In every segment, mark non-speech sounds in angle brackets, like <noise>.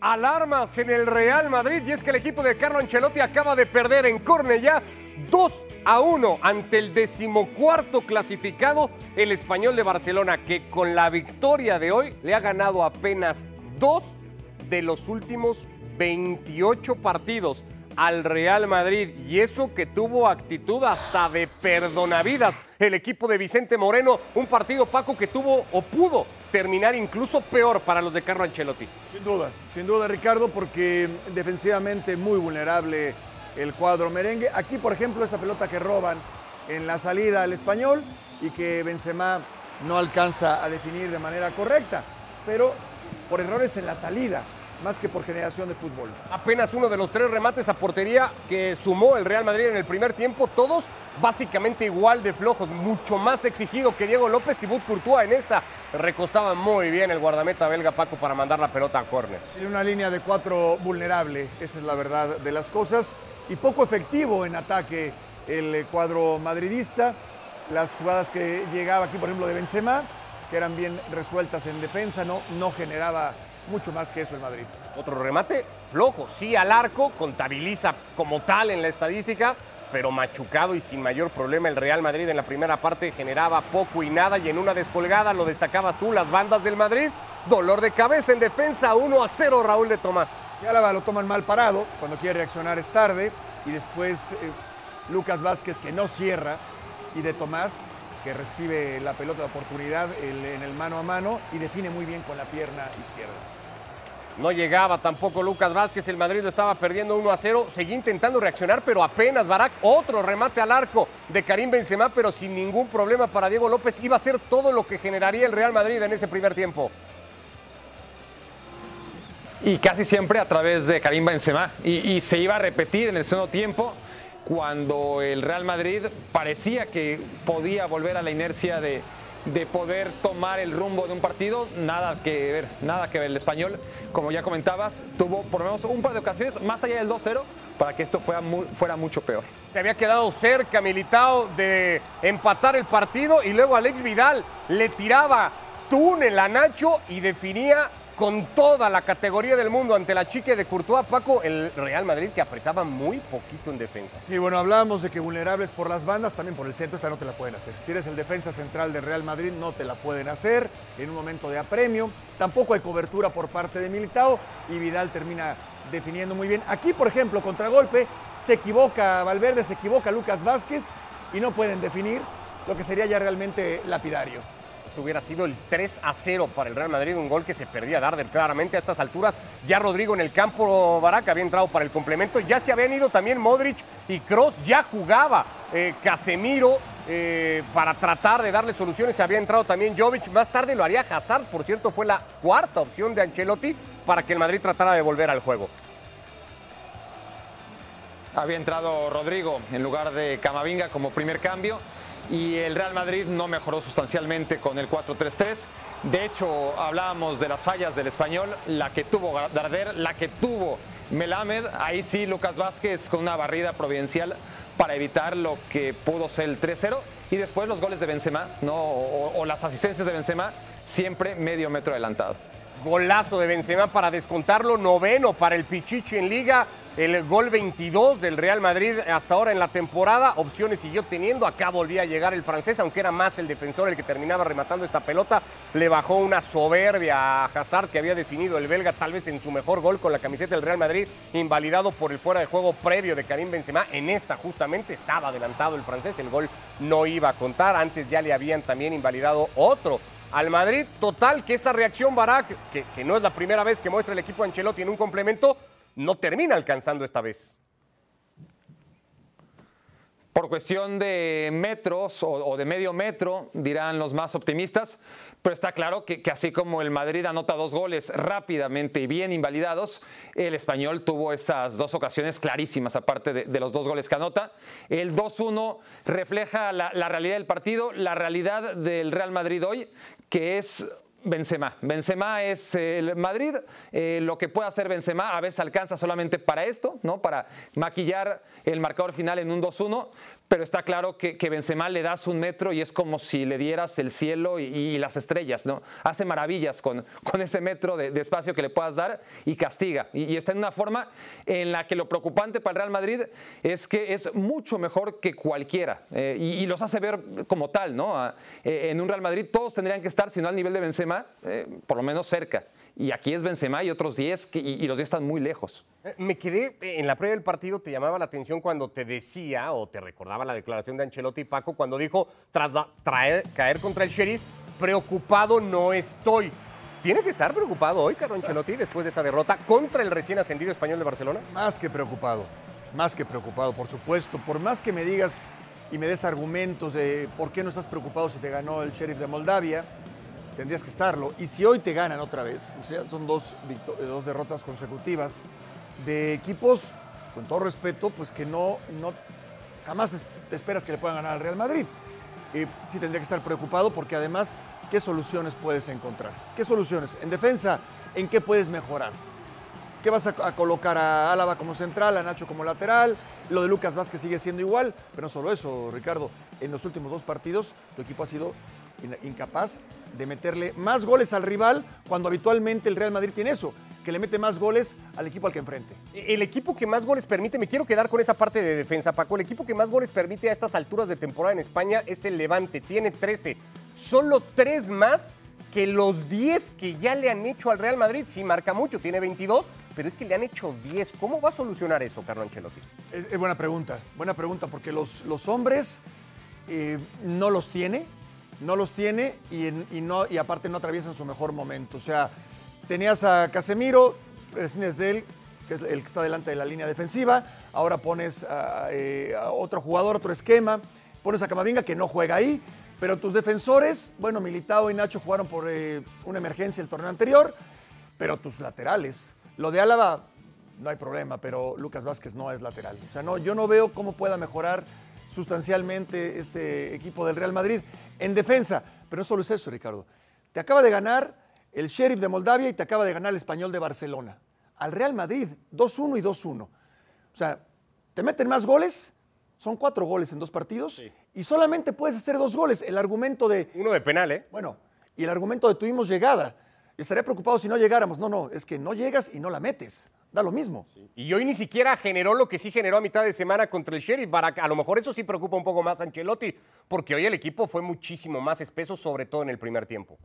alarmas en el Real Madrid y es que el equipo de Carlo Ancelotti acaba de perder en Cornellá 2 a 1 ante el decimocuarto clasificado, el español de Barcelona, que con la victoria de hoy le ha ganado apenas dos de los últimos 28 partidos al Real Madrid. Y eso que tuvo actitud hasta de perdonavidas. El equipo de Vicente Moreno, un partido Paco que tuvo o pudo terminar incluso peor para los de Carlo Ancelotti. Sin duda, sin duda Ricardo, porque defensivamente muy vulnerable el cuadro merengue. Aquí, por ejemplo, esta pelota que roban en la salida al español y que Benzema no alcanza a definir de manera correcta, pero por errores en la salida más que por generación de fútbol. Apenas uno de los tres remates a portería que sumó el Real Madrid en el primer tiempo, todos básicamente igual de flojos, mucho más exigido que Diego López. Thibaut Courtois en esta recostaba muy bien el guardameta belga Paco para mandar la pelota a córner. Sí, una línea de cuatro vulnerable, esa es la verdad de las cosas, y poco efectivo en ataque el cuadro madridista. Las jugadas que llegaba aquí, por ejemplo, de Benzema, que eran bien resueltas en defensa, no, no generaba mucho más que eso el Madrid. Otro remate flojo, sí al arco, contabiliza como tal en la estadística, pero machucado y sin mayor problema el Real Madrid en la primera parte generaba poco y nada y en una descolgada lo destacabas tú, las bandas del Madrid, dolor de cabeza en defensa, 1 a 0 Raúl de Tomás. Y Álava lo toman mal parado, cuando quiere reaccionar es tarde y después eh, Lucas Vázquez que no cierra y de Tomás que recibe la pelota de oportunidad en el mano a mano y define muy bien con la pierna izquierda. No llegaba tampoco Lucas Vázquez, el Madrid lo estaba perdiendo 1 a 0, seguía intentando reaccionar, pero apenas Barak, otro remate al arco de Karim Benzema, pero sin ningún problema para Diego López, iba a ser todo lo que generaría el Real Madrid en ese primer tiempo. Y casi siempre a través de Karim Benzema, y, y se iba a repetir en el segundo tiempo cuando el Real Madrid parecía que podía volver a la inercia de, de poder tomar el rumbo de un partido, nada que ver, nada que ver. El español, como ya comentabas, tuvo por lo menos un par de ocasiones más allá del 2-0 para que esto fuera, fuera mucho peor. Se había quedado cerca Militao de empatar el partido y luego Alex Vidal le tiraba túnel a Nacho y definía con toda la categoría del mundo ante la chique de Courtois, Paco, el Real Madrid que apretaba muy poquito en defensa. Sí, bueno, hablábamos de que vulnerables por las bandas, también por el centro, esta no te la pueden hacer. Si eres el defensa central del Real Madrid, no te la pueden hacer en un momento de apremio. Tampoco hay cobertura por parte de Militao y Vidal termina definiendo muy bien. Aquí, por ejemplo, contragolpe, se equivoca Valverde, se equivoca Lucas Vázquez y no pueden definir lo que sería ya realmente lapidario hubiera sido el 3 a 0 para el Real Madrid, un gol que se perdía Darder claramente a estas alturas. Ya Rodrigo en el campo, Baraca había entrado para el complemento, ya se habían ido también Modric y Cross, ya jugaba eh, Casemiro eh, para tratar de darle soluciones, había entrado también Jovic, más tarde lo haría Hazard, por cierto fue la cuarta opción de Ancelotti para que el Madrid tratara de volver al juego. Había entrado Rodrigo en lugar de Camavinga como primer cambio y el Real Madrid no mejoró sustancialmente con el 4-3-3. De hecho, hablábamos de las fallas del español, la que tuvo Darder, la que tuvo Melamed, ahí sí Lucas Vázquez con una barrida providencial para evitar lo que pudo ser el 3-0 y después los goles de Benzema, ¿no? o, o las asistencias de Benzema, siempre medio metro adelantado. Golazo de Benzema para descontarlo, noveno para el Pichichi en Liga, el gol 22 del Real Madrid hasta ahora en la temporada. Opciones siguió teniendo, acá volvía a llegar el francés, aunque era más el defensor el que terminaba rematando esta pelota. Le bajó una soberbia a Hazard que había definido el belga tal vez en su mejor gol con la camiseta del Real Madrid, invalidado por el fuera de juego previo de Karim Benzema. En esta justamente estaba adelantado el francés, el gol no iba a contar, antes ya le habían también invalidado otro al Madrid. Total, que esa reacción Barak, que, que, no es la primera vez que muestra el equipo Ancelotti en un complemento, no termina alcanzando esta vez. Por cuestión de metros o, de medio metro, dirán los más optimistas, pero está claro que, así como el Madrid anota dos goles rápidamente y bien invalidados, el español tuvo esas dos ocasiones clarísimas, aparte de, los dos goles que anota. El 2-1 refleja la realidad del partido, la realidad del Real Madrid hoy, que es Benzema. Benzema es el Madrid. Eh, lo que puede hacer Benzema a veces alcanza solamente para esto, ¿no? Para maquillar el marcador final en un 2-1. Pero está claro que, que, Benzema le das un metro y es como si le dieras el cielo y, las estrellas, ¿no? Hace maravillas con, con ese metro de, espacio que le puedas dar y castiga. Y, está en una forma en la que lo preocupante para el Real Madrid es que es mucho mejor que cualquiera eh, y, los hace ver como tal, ¿no? Eh, en un Real Madrid todos tendrían que estar, si no al nivel de Benzema, eh, por lo menos cerca. Y aquí es Benzema y otros 10 y, los 10 están muy lejos. Eh, me quedé en la previa del partido, te llamaba la atención cuando te decía o te recordaba la declaración de Ancelotti y Paco cuando dijo tras traer, caer contra el Sheriff, preocupado no estoy. ¿Tiene que estar preocupado hoy Carlo Ancelotti después de esta derrota contra el recién ascendido español de Barcelona? Más que preocupado, más que preocupado, por supuesto. Por más que me digas y me des argumentos de por qué no estás preocupado si te ganó el Sheriff de Moldavia, tendrías que estarlo. Y si hoy te ganan otra vez, o sea, son dos, dos derrotas consecutivas de equipos, con todo respeto, pues que no, no jamás te esperas que le puedan ganar al Real Madrid. Eh, sí tendría que estar preocupado porque además, ¿qué soluciones puedes encontrar? ¿Qué soluciones? En defensa, ¿en qué puedes mejorar? ¿Qué vas a, a, colocar a Álava como central, a Nacho como lateral? Lo de Lucas Vázquez sigue siendo igual, pero no solo eso, Ricardo. En los últimos dos partidos, tu equipo ha sido incapaz de meterle más goles al rival cuando habitualmente el Real Madrid tiene eso, que le mete más goles al equipo al que enfrente. El equipo que más goles permite, me quiero quedar con esa parte de defensa, Paco, el equipo que más goles permite a estas alturas de temporada en España es el Levante, tiene 13, solo 3 más que los 10 que ya le han hecho al Real Madrid, sí marca mucho, tiene 22, pero es que le han hecho 10. ¿Cómo va a solucionar eso, Carlo Ancelotti? Es, buena pregunta, buena pregunta, porque los, los hombres eh, no los tiene, no los tiene y, no, y aparte no atraviesan su mejor momento. O sea, tenías a Casemiro, prescindes de él, que es el que está delante de la línea defensiva, ahora pones eh, a, otro jugador, otro esquema, pones a Camavinga que no juega ahí, pero tus defensores, bueno, Militao y Nacho jugaron por eh, una emergencia el torneo anterior, pero tus laterales, lo de Álava no hay problema, pero Lucas Vázquez no es lateral. O sea, no, yo no veo cómo pueda mejorar sustancialmente este equipo del Real Madrid en defensa. Pero no solo es eso, Ricardo. Te acaba de ganar el Sheriff de Moldavia y te acaba de ganar el Español de Barcelona. Al Real Madrid, 2-1 y 2-1. O sea, te meten más goles, son cuatro goles en dos partidos y solamente puedes hacer dos goles. El argumento de... Uno de penal, ¿eh? Bueno, y el argumento de tuvimos llegada. Estaría preocupado si no llegáramos. No, no, es que no llegas y no la metes da lo mismo. Y hoy ni siquiera generó lo que sí generó a mitad de semana contra el Sheriff. A lo mejor eso sí preocupa un poco más a Ancelotti, porque hoy el equipo fue muchísimo más espeso, sobre todo en el primer tiempo.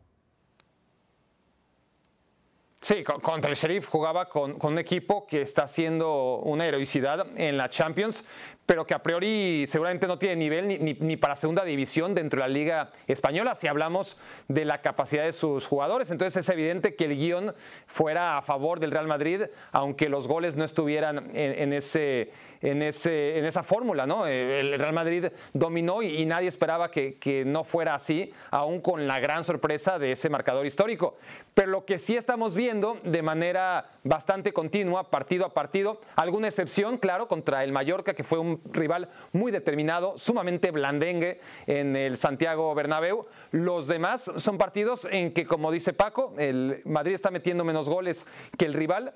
Sí, contra el Sheriff jugaba con, un equipo que está haciendo una heroicidad en la Champions, pero que a priori seguramente no tiene nivel ni, para segunda división dentro de la Liga Española, si hablamos de la capacidad de sus jugadores. Entonces es evidente que el guion fuera a favor del Real Madrid, aunque los goles no estuvieran en, esa fórmula. ¿no? El Real Madrid dominó y, nadie esperaba que, que no fuera así, aún con la gran sorpresa de ese marcador histórico. Pero lo que sí estamos viendo de manera bastante continua, partido a partido, alguna excepción, claro, contra el Mallorca, que fue un rival muy determinado, sumamente blandengue en el Santiago Bernabéu. Los demás son partidos en que, como dice Paco, el Madrid está metiendo menos goles que el rival,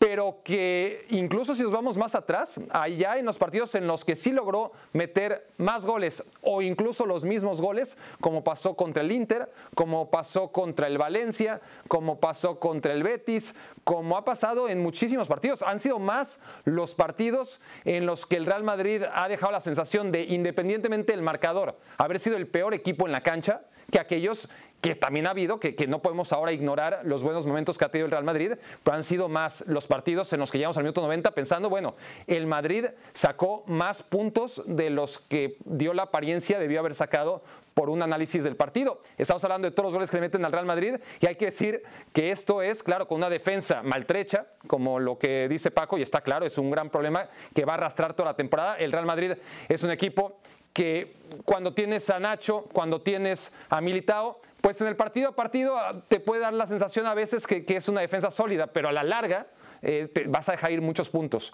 pero que incluso si nos vamos más atrás, allá en los partidos en los que sí logró meter más goles o incluso los mismos goles, como pasó contra el Inter, como pasó contra el Valencia, como pasó contra el Betis, como ha pasado en muchísimos partidos. Han sido más los partidos en los que el Real Madrid ha dejado la sensación de, independientemente del marcador, haber sido el peor equipo en la cancha, que aquellos que también ha habido, que, no podemos ahora ignorar los buenos momentos que ha tenido el Real Madrid, pero han sido más los partidos en los que llegamos al minuto 90 pensando, bueno, el Madrid sacó más puntos de los que dio la apariencia debió haber sacado por un análisis del partido. Estamos hablando de todos los goles que le meten al Real Madrid y hay que decir que esto es, claro, con una defensa maltrecha, como lo que dice Paco, y está claro, es un gran problema que va a arrastrar toda la temporada. El Real Madrid es un equipo que cuando tienes a Nacho, cuando tienes a Militao, pues en el partido a partido ah, te puede dar la sensación a veces que, es una defensa sólida, pero a la larga eh, vas a dejar ir muchos puntos.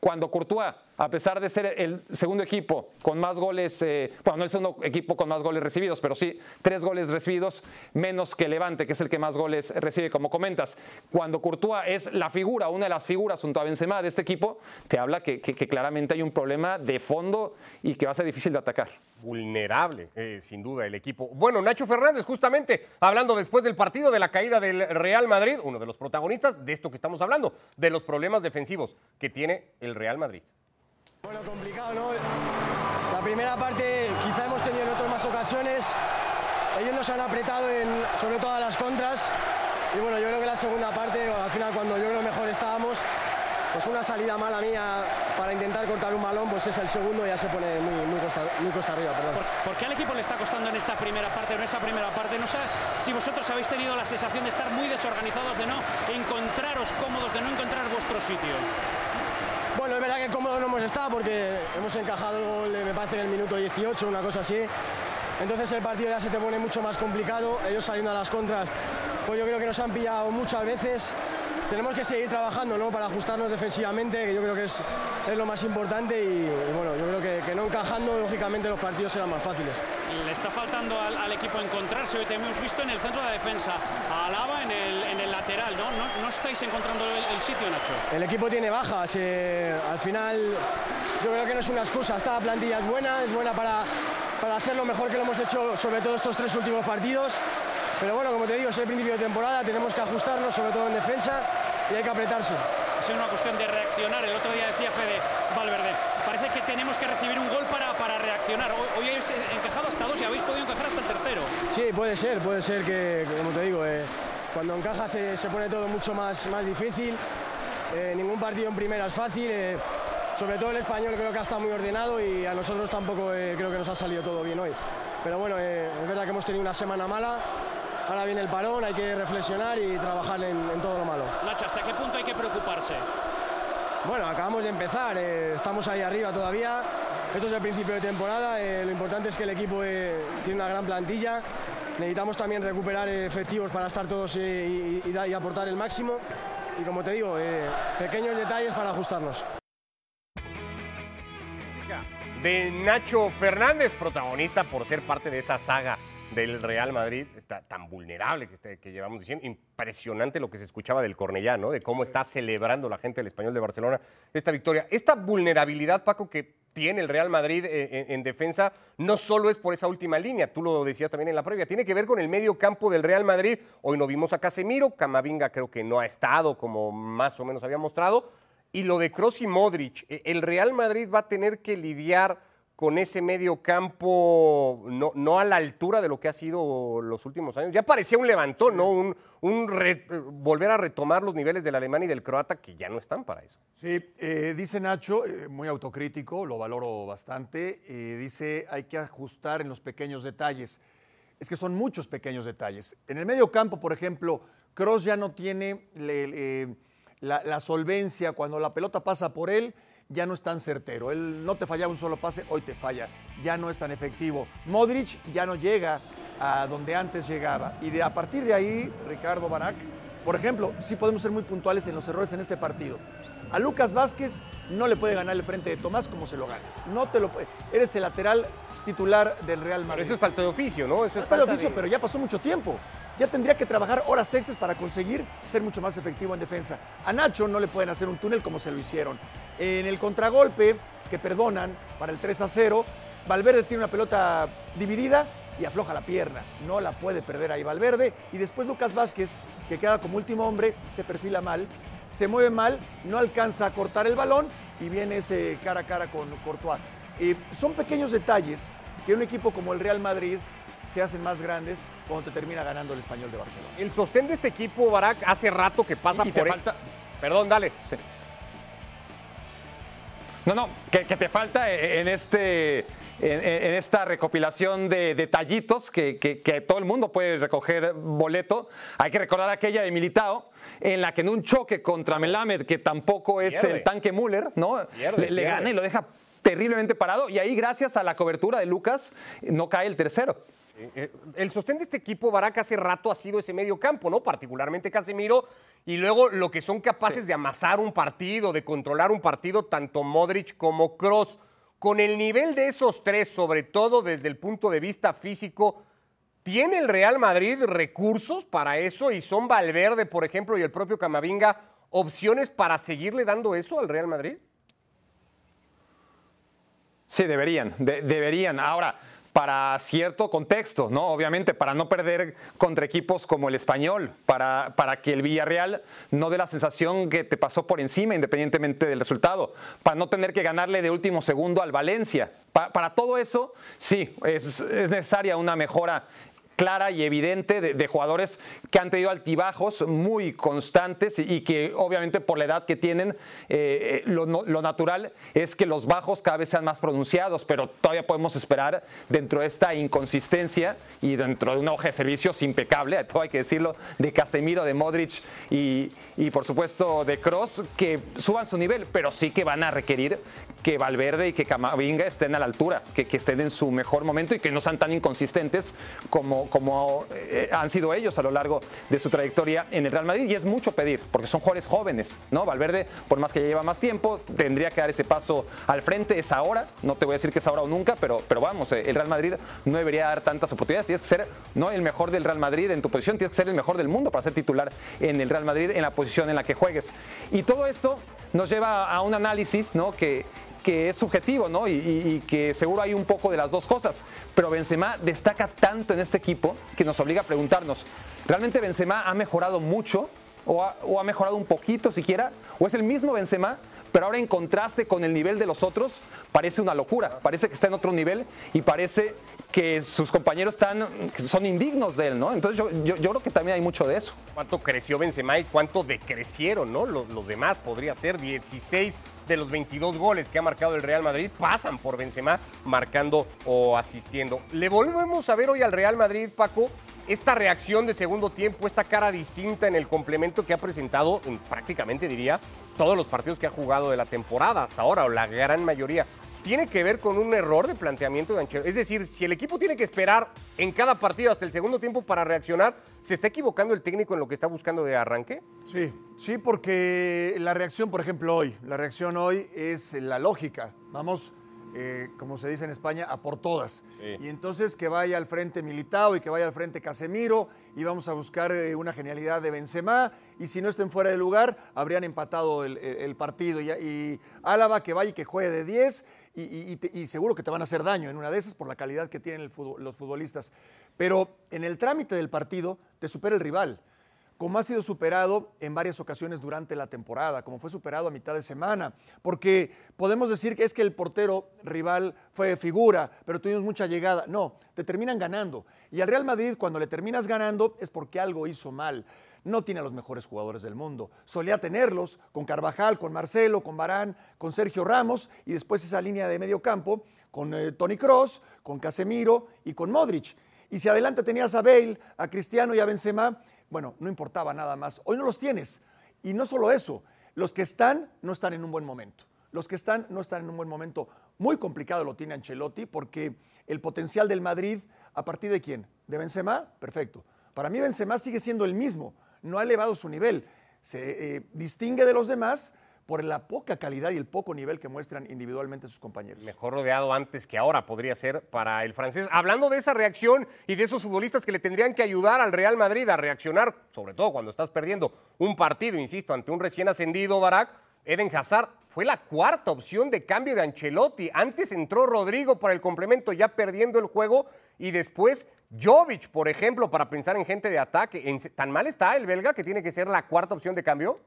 Cuando Courtois a pesar de ser el segundo equipo con más goles, eh, bueno, no el segundo equipo con más goles recibidos, pero sí tres goles recibidos menos que Levante, que es el que más goles recibe, como comentas. Cuando Courtois es la figura, una de las figuras junto a Benzema de este equipo, te habla que, claramente hay un problema de fondo y que va a ser difícil de atacar vulnerable, eh, sin duda, el equipo. Bueno, Nacho Fernández, justamente hablando después del partido de la caída del Real Madrid, uno de los protagonistas de esto que estamos hablando, de los problemas defensivos que tiene el Real Madrid. Bueno, complicado, ¿no? La primera parte quizá hemos tenido en otras más ocasiones. Ellos nos han apretado en, sobre todas las contras. Y bueno, yo creo que la segunda parte, al final cuando yo creo mejor estábamos, pues una salida mala mía para intentar cortar un balón, pues es el segundo y ya se pone muy, muy, costa, muy costa arriba. Perdón. ¿Por, qué al equipo le está costando en esta primera parte, en esa primera parte? No sé si vosotros habéis tenido la sensación de estar muy desorganizados, de no encontraros cómodos, de no encontrar vuestro sitio. Bueno, es verdad que cómodos no hemos estado porque hemos encajado el gol, me parece, en el minuto 18, una cosa así. Entonces el partido ya se te pone mucho más complicado. Ellos saliendo a las contras, pues yo creo que nos han pillado muchas veces tenemos que seguir trabajando ¿no? para ajustarnos defensivamente, que yo creo que es, es lo más importante y, bueno, yo creo que, que, no encajando, lógicamente los partidos serán más fáciles. Le está faltando al, al, equipo encontrarse, hoy te hemos visto en el centro de la defensa, a Alaba en el, en el lateral, ¿no? ¿no? ¿no? estáis encontrando el, el, sitio, Nacho? El equipo tiene bajas, eh, al final yo creo que no es una excusa, esta plantilla es buena, es buena para, para hacer lo mejor que lo hemos hecho sobre todo estos tres últimos partidos. Pero bueno, como te digo, es el principio de temporada, tenemos que ajustarnos, sobre todo en defensa, y hay que apretarse. Es una cuestión de reaccionar. El otro día decía Fede Valverde, parece que tenemos que recibir un gol para, para reaccionar. Hoy, hoy habéis encajado hasta dos y habéis podido encajar hasta el tercero. Sí, puede ser, puede ser que, como te digo, eh, cuando encaja se, se, pone todo mucho más, más difícil. Eh, ningún partido en primera es fácil. Eh, sobre todo el español creo que ha estado muy ordenado y a nosotros tampoco creo que nos ha salido todo bien hoy. Pero bueno, es verdad que hemos tenido una semana mala, ahora viene el parón, hay que reflexionar y trabajar en, en, todo lo malo. Nacho, ¿hasta qué punto hay que preocuparse? Bueno, acabamos de empezar, eh, estamos ahí arriba todavía, esto es el principio de temporada, eh, lo importante es que el equipo eh, tiene una gran plantilla, necesitamos también recuperar efectivos para estar todos y, y, y, aportar el máximo y como te digo, pequeños detalles para ajustarnos. De Nacho Fernández, protagonista por ser parte de esa saga del Real Madrid, tan vulnerable que, que, llevamos diciendo. Impresionante lo que se escuchaba del Cornellá, ¿no? De cómo está celebrando la gente del español de Barcelona esta victoria. Esta vulnerabilidad, Paco, que tiene el Real Madrid en, en, defensa, no solo es por esa última línea, tú lo decías también en la previa, tiene que ver con el medio campo del Real Madrid. Hoy no vimos a Casemiro, Camavinga creo que no ha estado como más o menos había mostrado. Y lo de Kroos y Modric, el Real Madrid va a tener que lidiar con ese medio campo no, no, a la altura de lo que ha sido los últimos años. Ya parecía un levantón, ¿no? Un, un re, volver a retomar los niveles del alemán y del croata que ya no están para eso. Sí, eh, dice Nacho, eh, muy autocrítico, lo valoro bastante, eh, dice hay que ajustar en los pequeños detalles. Es que son muchos pequeños detalles. En el medio campo, por ejemplo, Cross ya no tiene le, le, la, la solvencia cuando la pelota pasa por él ya no es tan certero. Él no te fallaba un solo pase, hoy te falla. Ya no es tan efectivo. Modric ya no llega a donde antes llegaba. Y de, a partir de ahí, Ricardo Barak, por ejemplo, sí podemos ser muy puntuales en los errores en este partido. A Lucas Vázquez no le puede ganar el frente de Tomás como se lo gana. No te lo puede. Eres el lateral titular del Real Madrid. Pero eso es falta de oficio, ¿no? Eso es falta de oficio, de... pero ya pasó mucho tiempo. Ya tendría que trabajar horas extras para conseguir ser mucho más efectivo en defensa. A Nacho no le pueden hacer un túnel como se lo hicieron. En el contragolpe, que perdonan para el 3 a 0, Valverde tiene una pelota dividida y afloja la pierna. No la puede perder ahí Valverde. Y después Lucas Vázquez, que queda como último hombre, se perfila mal, se mueve mal, no alcanza a cortar el balón y viene ese cara a cara con Courtois. Eh, son pequeños detalles que un equipo como el Real Madrid se hacen más grandes cuando te termina ganando el español de Barcelona. El sostén de este equipo, Barak, hace rato que pasa y por te falta... Perdón, dale. Sí. No, no, que, que, te falta en este. En, en esta recopilación de detallitos que, que, que, todo el mundo puede recoger boleto, hay que recordar aquella de Militao, en la que en un choque contra Melamed, que tampoco es pierde. el tanque Müller, ¿no? Pierde, le, le gana y lo deja terriblemente parado, y ahí, gracias a la cobertura de Lucas, no cae el tercero. Eh, el sostén de este equipo, Barack, hace rato ha sido ese medio campo, ¿no? Particularmente Casemiro, y luego lo que son capaces de amasar un partido, de controlar un partido, tanto Modric como Cross. Con el nivel de esos tres, sobre todo desde el punto de vista físico, ¿tiene el Real Madrid recursos para eso? ¿Y son Valverde, por ejemplo, y el propio Camavinga opciones para seguirle dando eso al Real Madrid? Sí, deberían, deberían. Ahora, para cierto contexto, ¿no? Obviamente, para no perder contra equipos como el español, para, para que el Villarreal no dé la sensación que te pasó por encima independientemente del resultado, para no tener que ganarle de último segundo al Valencia. para todo eso, sí, es, es necesaria una mejora clara y evidente de, jugadores que han tenido altibajos muy constantes y, que obviamente por la edad que tienen, eh, eh, lo, natural es que los bajos cada vez sean más pronunciados, pero todavía podemos esperar dentro de esta inconsistencia y dentro de una hoja de servicios impecable, todo hay que decirlo, de Casemiro, de Modric y, por supuesto de Cross, que suban su nivel, pero sí que van a requerir que Valverde y que Camavinga estén a la altura, que, que estén en su mejor momento y que no sean tan inconsistentes como, como eh, han sido ellos a lo largo de su trayectoria en el Real Madrid. Y es mucho pedir, porque son jugadores jóvenes, ¿no? Valverde, por más que ya lleva más tiempo, tendría que dar ese paso al frente. Es ahora, no te voy a decir que es ahora o nunca, pero, pero vamos, eh, el Real Madrid no debería dar tantas oportunidades. Tienes que ser no el mejor del Real Madrid en tu posición, tienes que ser el mejor del mundo para ser titular en el Real Madrid en la posición en la que juegues. Y todo esto nos lleva a un análisis, ¿no? Que que es subjetivo, ¿no? Y, que seguro hay un poco de las dos cosas. Pero Benzema destaca tanto en este equipo que nos obliga a preguntarnos, ¿realmente Benzema ha mejorado mucho? ¿O ha, o ha mejorado un poquito siquiera? ¿O es el mismo Benzema pero ahora en contraste con el nivel de los otros, parece una locura, parece que está en otro nivel y parece que sus compañeros están, son indignos de él, ¿no? Entonces yo, creo que también hay mucho de eso. ¿Cuánto creció Benzema y cuánto decrecieron, ¿no? Los, los, demás podría ser 16 de los 22 goles que ha marcado el Real Madrid pasan por Benzema marcando o asistiendo. Le volvemos a ver hoy al Real Madrid, Paco, esta reacción de segundo tiempo, esta cara distinta en el complemento que ha presentado, prácticamente diría, todos los partidos que ha jugado de la temporada hasta ahora, o la gran mayoría tiene que ver con un error de planteamiento de Ancelotti. Es decir, si el equipo tiene que esperar en cada partido hasta el segundo tiempo para reaccionar, ¿se está equivocando el técnico en lo que está buscando de arranque? Sí, sí, porque la reacción, por ejemplo, hoy, la reacción hoy es la lógica. Vamos, eh, como se dice en España, a por todas. Y entonces que vaya al frente Militao y que vaya al frente Casemiro y vamos a buscar eh, una genialidad de Benzema y si no estén fuera de lugar habrían empatado el, partido y, y, Álava que vaya y que juegue de 10 y, seguro que te van a hacer daño en una de esas por la calidad que tienen los futbolistas. Pero en el trámite del partido te supera el rival, como ha sido superado en varias ocasiones durante la temporada, como fue superado a mitad de semana, porque podemos decir que es que el portero rival fue figura, pero tuvimos mucha llegada. No, te terminan ganando. Y al Real Madrid cuando le terminas ganando es porque algo hizo mal no tiene a los mejores jugadores del mundo. Solía tenerlos con Carvajal, con Marcelo, con Barán, con Sergio Ramos y después esa línea de medio campo con eh, Tony Cross, con Casemiro y con Modric. Y si adelante tenías a Bale, a Cristiano y a Benzema, bueno, no importaba nada más. Hoy no los tienes. Y no solo eso, los que están no están en un buen momento. Los que están no están en un buen momento. Muy complicado lo tiene Ancelotti porque el potencial del Madrid, ¿a partir de quién? ¿De Benzema? Perfecto. Para mí Benzema sigue siendo el mismo no ha elevado su nivel. Se eh, distingue de los demás por la poca calidad y el poco nivel que muestran individualmente sus compañeros. Mejor rodeado antes que ahora podría ser para el francés. Hablando de esa reacción y de esos futbolistas que le tendrían que ayudar al Real Madrid a reaccionar, sobre todo cuando estás perdiendo un partido, insisto, ante un recién ascendido Barak, Eden Hazard fue la cuarta opción de cambio de Ancelotti. Antes entró Rodrigo para el complemento ya perdiendo el juego y después Jovic, por ejemplo, para pensar en gente de ataque. ¿Tan mal está el belga que tiene que ser la cuarta opción de cambio?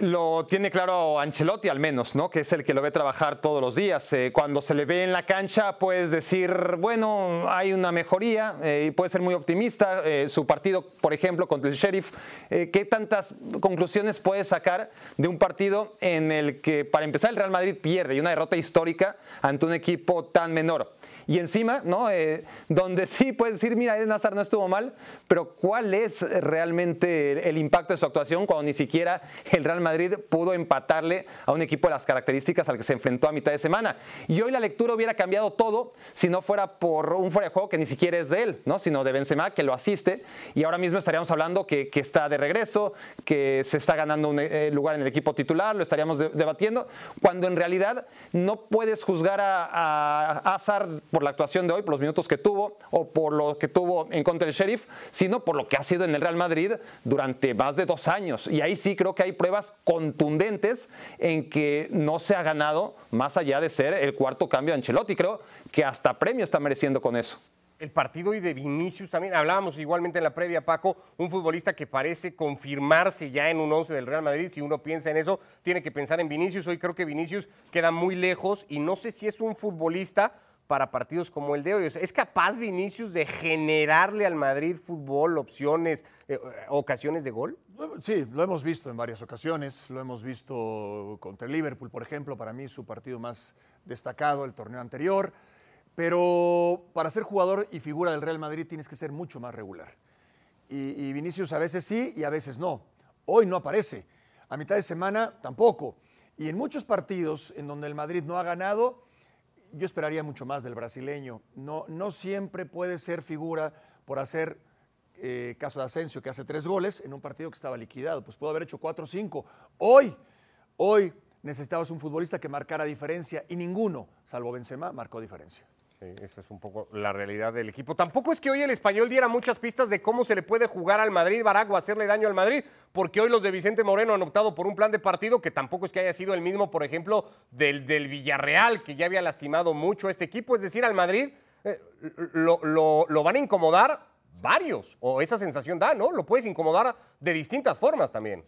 Lo tiene claro Ancelotti al menos, ¿no? Que es el que lo ve trabajar todos los días. Eh, cuando se le ve en la cancha, puedes decir, bueno, hay una mejoría eh, y puede ser muy optimista. Eh, su partido, por ejemplo, contra el Sheriff, ¿qué tantas conclusiones puede sacar de un partido en el que, para empezar, el Real Madrid pierde y una derrota histórica ante un equipo tan menor? Y encima, ¿no? Eh, donde sí puedes decir, mira, Eden Hazard no estuvo mal, pero ¿cuál es realmente el, impacto de su actuación cuando ni siquiera el Real Madrid pudo empatarle a un equipo de las características al que se enfrentó a mitad de semana? Y hoy la lectura hubiera cambiado todo si no fuera por un fuera de juego que ni siquiera es de él, ¿no? Sino de Benzema, que lo asiste. Y ahora mismo estaríamos hablando que, que está de regreso, que se está ganando un eh, lugar en el equipo titular, lo estaríamos debatiendo, cuando en realidad no puedes juzgar a, a Hazard por la actuación de hoy, por los minutos que tuvo o por lo que tuvo en contra del Sheriff, sino por lo que ha sido en el Real Madrid durante más de dos años. Y ahí sí creo que hay pruebas contundentes en que no se ha ganado más allá de ser el cuarto cambio de Ancelotti. Creo que hasta premio está mereciendo con eso el partido y de Vinicius también. Hablábamos igualmente en la previa, Paco, un futbolista que parece confirmarse ya en un 11 del Real Madrid. Si uno piensa en eso, tiene que pensar en Vinicius. Hoy creo que Vinicius queda muy lejos y no sé si es un futbolista para partidos como el de hoy. ¿Es capaz Vinicius de generarle al Madrid fútbol, opciones, eh, ocasiones de gol? Sí, lo hemos visto en varias ocasiones. Lo hemos visto contra el Liverpool, por ejemplo, para mí su partido más destacado el torneo anterior. Pero para ser jugador y figura del Real Madrid tienes que ser mucho más regular. Y, Vinicius a veces sí y a veces no. Hoy no aparece. A mitad de semana tampoco. Y en muchos partidos en donde el Madrid no ha ganado, yo esperaría mucho más del brasileño. No, no siempre puede ser figura por hacer eh, caso de Asensio, que hace tres goles en un partido que estaba liquidado. Pues pudo haber hecho cuatro o cinco. Hoy, hoy necesitabas un futbolista que marcara diferencia y ninguno, salvo Benzema, marcó diferencia. Esa es un poco la realidad del equipo. Tampoco es que hoy el español diera muchas pistas de cómo se le puede jugar al Madrid, Barago, hacerle daño al Madrid, porque hoy los de Vicente Moreno han optado por un plan de partido que tampoco es que haya sido el mismo, por ejemplo, del, del Villarreal, que ya había lastimado mucho a este equipo. Es decir, al Madrid eh, lo, lo van a incomodar varios, o esa sensación da, ¿no? Lo puedes incomodar de distintas formas también.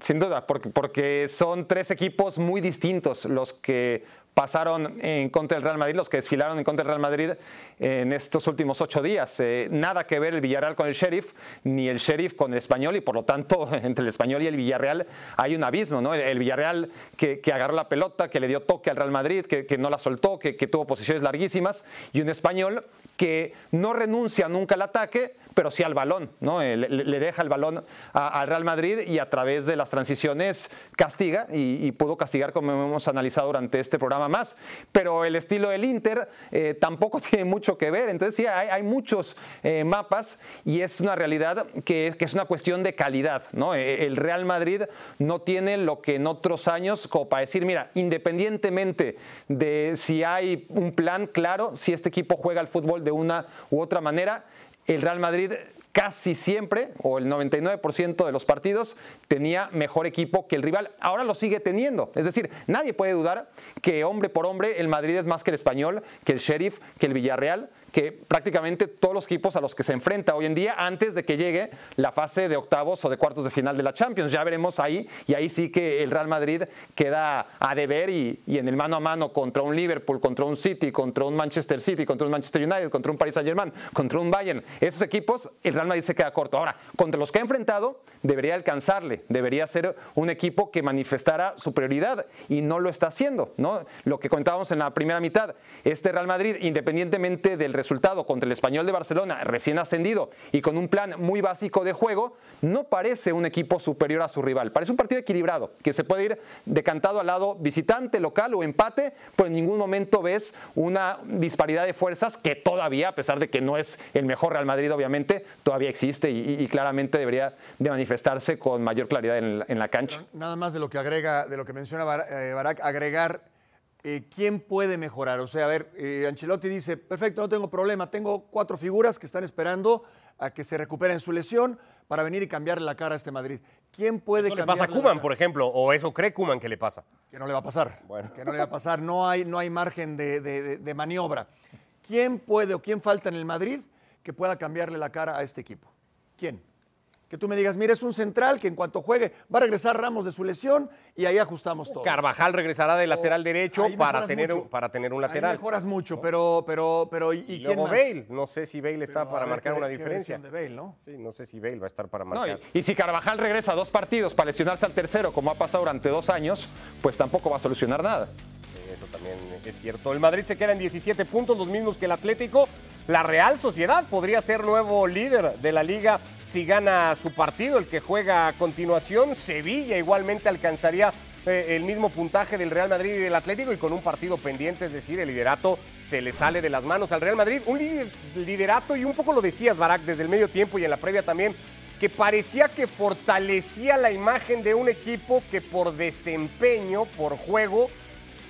Sin duda, porque, porque son tres equipos muy distintos los que pasaron en contra del Real Madrid, los que desfilaron en contra del Real Madrid en estos últimos ocho días. Eh, nada que ver el Villarreal con el Sheriff, ni el Sheriff con el Español, y por lo tanto, <laughs> entre el Español y el Villarreal hay un abismo, ¿no? El, Villarreal que, agarró la pelota, que le dio toque al Real Madrid, que, no la soltó, que, que tuvo posiciones larguísimas, y un Español que no renuncia nunca al ataque, pero sí al balón, ¿no? Eh, le, deja el balón al Real Madrid y a través de las transiciones castiga y, pudo castigar como hemos analizado durante este programa más. Pero el estilo del Inter eh, tampoco <laughs> tiene mucho que ver, entonces sí, hay, muchos eh, mapas y es una realidad que, es una cuestión de calidad, ¿no? El Real Madrid no tiene lo que en otros años, como para decir, mira, independientemente de si hay un plan claro, si este equipo juega al fútbol de una u otra manera, el Real Madrid casi siempre, o el 99% de los partidos, tenía mejor equipo que el rival. Ahora lo sigue teniendo. Es decir, nadie puede dudar que hombre por hombre el Madrid es más que el español, que el Sheriff, que el Villarreal que prácticamente todos los equipos a los que se enfrenta hoy en día antes de que llegue la fase de octavos o de cuartos de final de la Champions. Ya veremos ahí y ahí sí que el Real Madrid queda a deber y, en el mano a mano contra un Liverpool, contra un City, contra un Manchester City, contra un Manchester United, contra un Paris Saint Germain, contra un Bayern. Esos equipos, el Real Madrid se queda corto. Ahora, contra los que ha enfrentado, debería alcanzarle, debería ser un equipo que manifestara superioridad y no lo está haciendo. ¿no? Lo que comentábamos en la primera mitad, este Real Madrid, independientemente del resultado, resultado contra el español de Barcelona, recién ascendido y con un plan muy básico de juego, no parece un equipo superior a su rival. Parece un partido equilibrado, que se puede ir decantado al lado visitante, local o empate, pero en ningún momento ves una disparidad de fuerzas que todavía, a pesar de que no es el mejor Real Madrid, obviamente, todavía existe y, claramente debería de manifestarse con mayor claridad en, la cancha. Nada más de lo que agrega, de lo que menciona eh, Barak, agregar eh, ¿quién puede mejorar? O sea, a ver, eh, Ancelotti dice, perfecto, no tengo problema, tengo cuatro figuras que están esperando a que se recuperen su lesión para venir y cambiarle la cara a este Madrid. ¿Quién puede cambiar? le pasa a Kuman, por ejemplo? ¿O eso cree Kuman que le pasa? Que no le va a pasar. Bueno. Que no le va a pasar. No hay, no hay margen de, de maniobra. ¿Quién puede o quién falta en el Madrid que pueda cambiarle la cara a este equipo? ¿Quién? Que tú me digas, mira, es un central que en cuanto juegue va a regresar Ramos de su lesión y ahí ajustamos todo. Carvajal regresará de lateral derecho para tener, un, para tener un lateral. Ahí mejoras mucho, pero, pero, pero ¿y, y quién Bale, no sé si Bale está para marcar una diferencia. De Bale, ¿no? Sí, no sé si Bale va a estar para marcar. y, si Carvajal regresa a dos partidos para lesionarse al tercero, como ha pasado durante dos años, pues tampoco va a solucionar nada. Eso también es cierto. El Madrid se queda en 17 puntos, los mismos que el Atlético. La Real Sociedad podría ser nuevo líder de la liga si gana su partido, el que juega a continuación. Sevilla igualmente alcanzaría eh, el mismo puntaje del Real Madrid y del Atlético y con un partido pendiente, es decir, el liderato se le sale de las manos al Real Madrid. Un liderato, y un poco lo decías, Barak, desde el medio tiempo y en la previa también, que parecía que fortalecía la imagen de un equipo que por desempeño, por juego,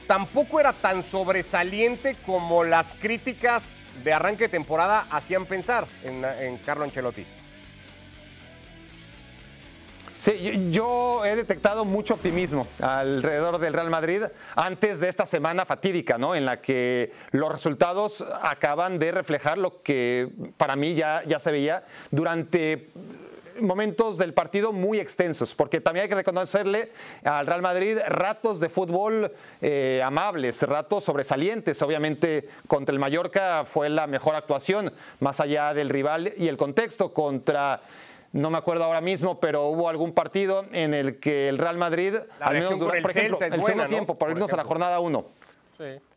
tampoco era tan sobresaliente como las críticas de arranque de temporada hacían pensar en, en Carlo Ancelotti. Sí, yo he detectado mucho optimismo alrededor del Real Madrid antes de esta semana fatídica, ¿no? En la que los resultados acaban de reflejar lo que para mí ya, ya se veía durante momentos del partido muy extensos, porque también hay que reconocerle al Real Madrid ratos de fútbol eh, amables, ratos sobresalientes. Obviamente contra el Mallorca fue la mejor actuación, más allá del rival y el contexto contra no me acuerdo ahora mismo, pero hubo algún partido en el que el Real Madrid, al menos durante, por ejemplo, el segundo tiempo, por, irnos a la jornada 1.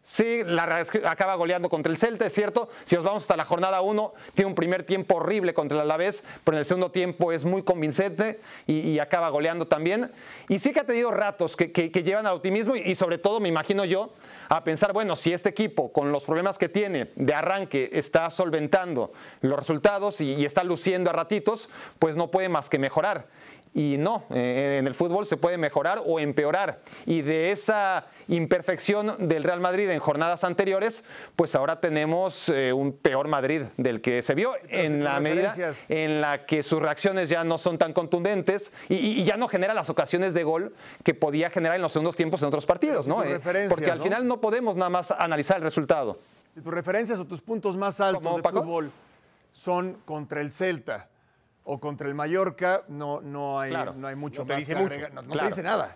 Sí. La, acaba goleando contra el Celta, es cierto. Si nos vamos hasta la jornada 1, tiene un primer tiempo horrible contra el Alavés, pero en el segundo tiempo es muy convincente y, acaba goleando también. Y sí que ha tenido ratos que, llevan al optimismo y, sobre todo, me imagino yo, a pensar, bueno, si este equipo, con los problemas que tiene de arranque, está solventando los resultados y está luciendo a ratitos, pues no puede más que mejorar. Y no, eh, en el fútbol se puede mejorar o empeorar. Y de esa imperfección del Real Madrid en jornadas anteriores, pues ahora tenemos eh, un peor Madrid del que se vio en la medida en la que sus reacciones ya no son tan contundentes y, ya no genera las ocasiones de gol que podía generar en los segundos tiempos en otros partidos, ¿no? Eh, porque al final no podemos nada más analizar el resultado. Si tus referencias o tus puntos más altos de fútbol son contra el Celta, o contra el Mallorca, no, no, hay, no hay mucho más que agregar. No, te dice nada.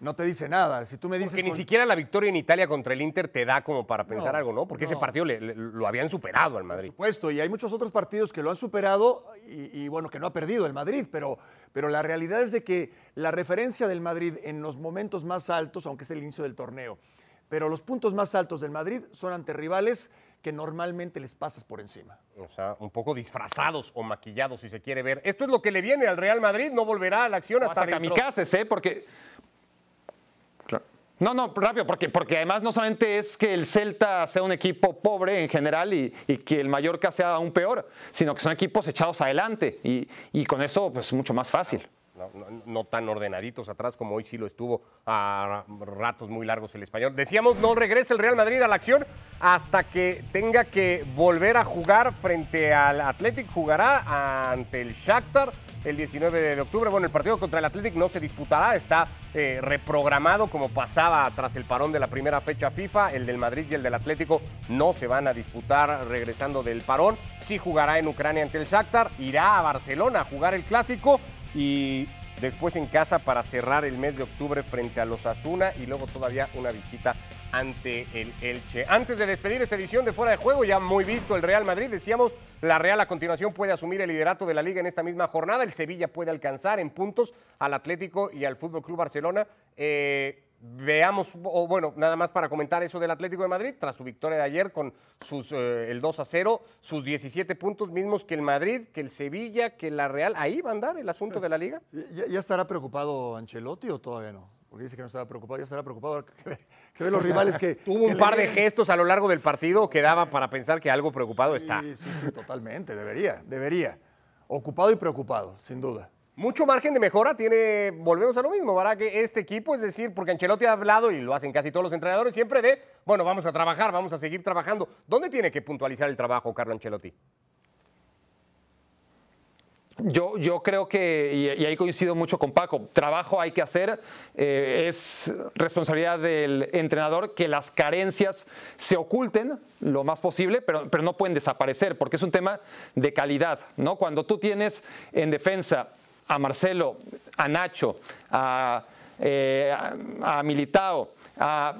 No te dice nada. Si tú me dices. Porque ni siquiera la victoria en Italia contra el Inter te da como para pensar algo, ¿no? Porque ese partido lo habían superado al Madrid. Por supuesto, y hay muchos otros partidos que lo han superado y, bueno, que no ha perdido el Madrid, pero, pero la realidad es de que la referencia del Madrid en los momentos más altos, aunque es el inicio del torneo, pero los puntos más altos del Madrid son ante rivales que normalmente les pasas por encima. O sea, un poco disfrazados o maquillados, si se quiere ver. Esto es lo que le viene al Real Madrid, no volverá a la acción hasta, hasta kamikazes, ¿eh? Porque... No, no, rápido, porque, porque además no solamente es que el Celta sea un equipo pobre en general y, que el Mallorca sea aún peor, sino que son equipos echados adelante y, y con eso pues mucho más fácil no, tan ordenaditos atrás como hoy sí lo estuvo a ratos muy largos el español. Decíamos, no regresa el Real Madrid a la acción hasta que tenga que volver a jugar frente al Athletic. Jugará ante el Shakhtar el 19 de octubre. Bueno, el partido contra el Athletic no se disputará, está eh, reprogramado como pasaba tras el parón de la primera fecha FIFA. El del Madrid y el del Atlético no se van a disputar regresando del parón. Sí jugará en Ucrania ante el Shakhtar, irá a Barcelona a jugar el clásico y después en casa para cerrar el mes de octubre frente a los Asuna y luego todavía una visita ante el Elche. Antes de despedir esta edición de Fuera de Juego, ya muy visto el Real Madrid, decíamos, la Real a continuación puede asumir el liderato de la liga en esta misma jornada, el Sevilla puede alcanzar en puntos al Atlético y al Fútbol Club Barcelona. Eh, veamos, o bueno, nada más para comentar eso del Atlético de Madrid, tras su victoria de ayer con sus, eh, el 2 a 0, sus 17 puntos mismos que el Madrid, que el Sevilla, que la Real, ahí va a andar el asunto de la liga. <laughs> ¿Ya, estará preocupado Ancelotti o todavía no? Porque dice que no estaba preocupado, ya estará preocupado que <laughs> ve, los rivales que... <laughs> Tuvo un par de gestos a lo largo del partido que daba para pensar que algo preocupado está. Sí, sí, sí, totalmente, debería, debería. Ocupado y preocupado, sin duda. Mucho margen de mejora tiene, volvemos a lo mismo, ¿verdad? Que este equipo, es decir, porque Ancelotti ha hablado y lo hacen casi todos los entrenadores, siempre de, bueno, vamos a trabajar, vamos a seguir trabajando. ¿Dónde tiene que puntualizar el trabajo Carlo Ancelotti? Yo, yo creo que, y, ahí coincido mucho con Paco, trabajo hay que hacer, eh, es responsabilidad del entrenador que las carencias se oculten lo más posible, pero, pero no pueden desaparecer, porque es un tema de calidad, ¿no? Cuando tú tienes en defensa a Marcelo, a Nacho, a, eh, a, Militao, a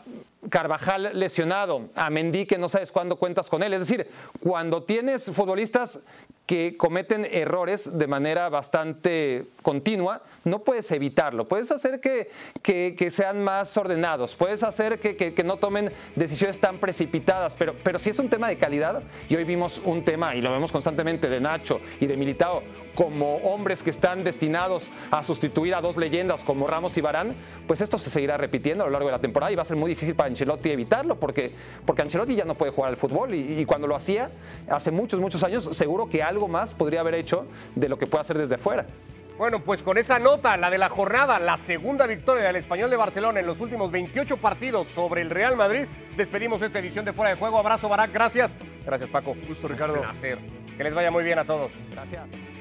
Carvajal lesionado, a Mendy que no sabes cuándo cuentas con él. Es decir, cuando tienes futbolistas que cometen errores de manera bastante continua, no puedes evitarlo. Puedes hacer que, que, sean más ordenados, puedes hacer que, que, no tomen decisiones tan precipitadas, pero, pero si es un tema de calidad, y hoy vimos un tema, y lo vemos constantemente, de Nacho y de Militao, como hombres que están destinados a sustituir a dos leyendas como Ramos y Barán, pues esto se seguirá repitiendo a lo largo de la temporada y va a ser muy difícil para Ancelotti evitarlo, porque, porque Ancelotti ya no puede jugar al fútbol y, y cuando lo hacía hace muchos, muchos años, seguro que algo más podría haber hecho de lo que puede hacer desde fuera. Bueno, pues con esa nota, la de la jornada, la segunda victoria del Español de Barcelona en los últimos 28 partidos sobre el Real Madrid, despedimos esta edición de Fuera de Juego. Abrazo, Barak, gracias. Gracias, Paco. Gusto, Ricardo. Un placer. Que les vaya muy bien a todos. Gracias.